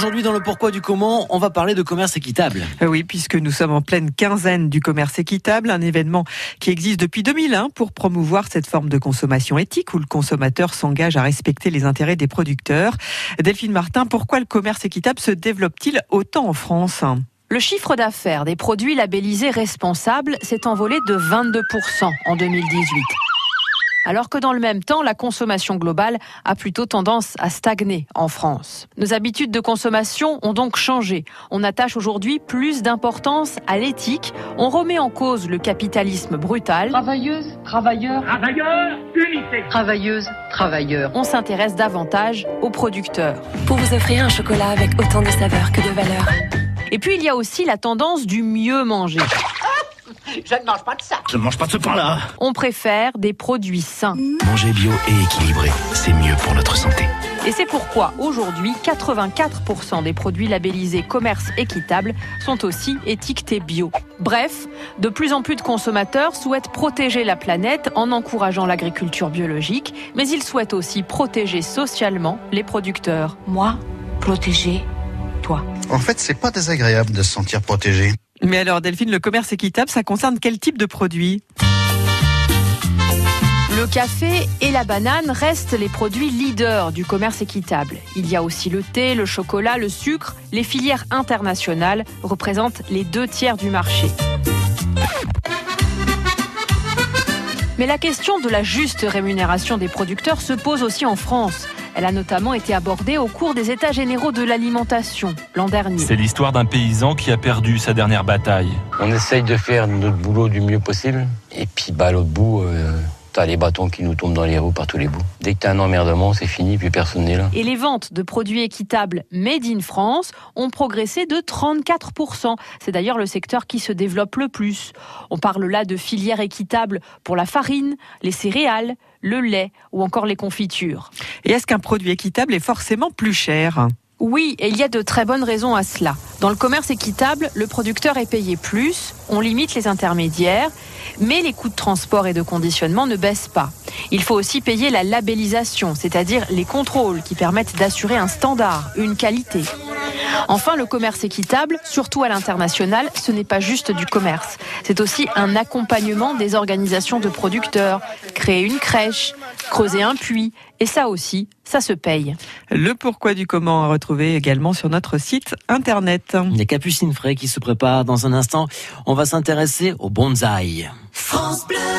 Aujourd'hui, dans le pourquoi du comment, on va parler de commerce équitable. Euh, oui, puisque nous sommes en pleine quinzaine du commerce équitable, un événement qui existe depuis 2001 pour promouvoir cette forme de consommation éthique où le consommateur s'engage à respecter les intérêts des producteurs. Delphine Martin, pourquoi le commerce équitable se développe-t-il autant en France? Le chiffre d'affaires des produits labellisés responsables s'est envolé de 22% en 2018 alors que dans le même temps, la consommation globale a plutôt tendance à stagner en France. Nos habitudes de consommation ont donc changé. On attache aujourd'hui plus d'importance à l'éthique, on remet en cause le capitalisme brutal. Travailleuse, travailleur, travailleur, unité. Travailleuse, travailleur. On s'intéresse davantage aux producteurs. Pour vous offrir un chocolat avec autant de saveur que de valeur. Et puis il y a aussi la tendance du mieux manger. Je ne mange pas de ça. Je ne mange pas de ce pain-là. On préfère des produits sains. Manger bio et équilibré, c'est mieux pour notre santé. Et c'est pourquoi aujourd'hui, 84% des produits labellisés commerce équitable sont aussi étiquetés bio. Bref, de plus en plus de consommateurs souhaitent protéger la planète en encourageant l'agriculture biologique, mais ils souhaitent aussi protéger socialement les producteurs. Moi, protéger toi. En fait, c'est pas désagréable de se sentir protégé. Mais alors Delphine, le commerce équitable, ça concerne quel type de produits? Le café et la banane restent les produits leaders du commerce équitable. Il y a aussi le thé, le chocolat, le sucre. Les filières internationales représentent les deux tiers du marché. Mais la question de la juste rémunération des producteurs se pose aussi en France. Elle a notamment été abordée au cours des États généraux de l'alimentation l'an dernier. C'est l'histoire d'un paysan qui a perdu sa dernière bataille. On essaye de faire notre boulot du mieux possible. Et puis, bah, à l'autre bout, euh, T'as les bâtons qui nous tombent dans les roues par tous les bouts. Dès que t'as un emmerdement, c'est fini, puis personne n'est là. Et les ventes de produits équitables made in France ont progressé de 34%. C'est d'ailleurs le secteur qui se développe le plus. On parle là de filières équitables pour la farine, les céréales, le lait ou encore les confitures. Et est-ce qu'un produit équitable est forcément plus cher? Oui, et il y a de très bonnes raisons à cela. Dans le commerce équitable, le producteur est payé plus, on limite les intermédiaires, mais les coûts de transport et de conditionnement ne baissent pas. Il faut aussi payer la labellisation, c'est-à-dire les contrôles qui permettent d'assurer un standard, une qualité. Enfin, le commerce équitable, surtout à l'international, ce n'est pas juste du commerce. C'est aussi un accompagnement des organisations de producteurs, créer une crèche, creuser un puits, et ça aussi, ça se paye. Le pourquoi du comment à retrouver également sur notre site internet. Les capucines frais qui se préparent dans un instant. On va s'intéresser au bonsaï. France Bleu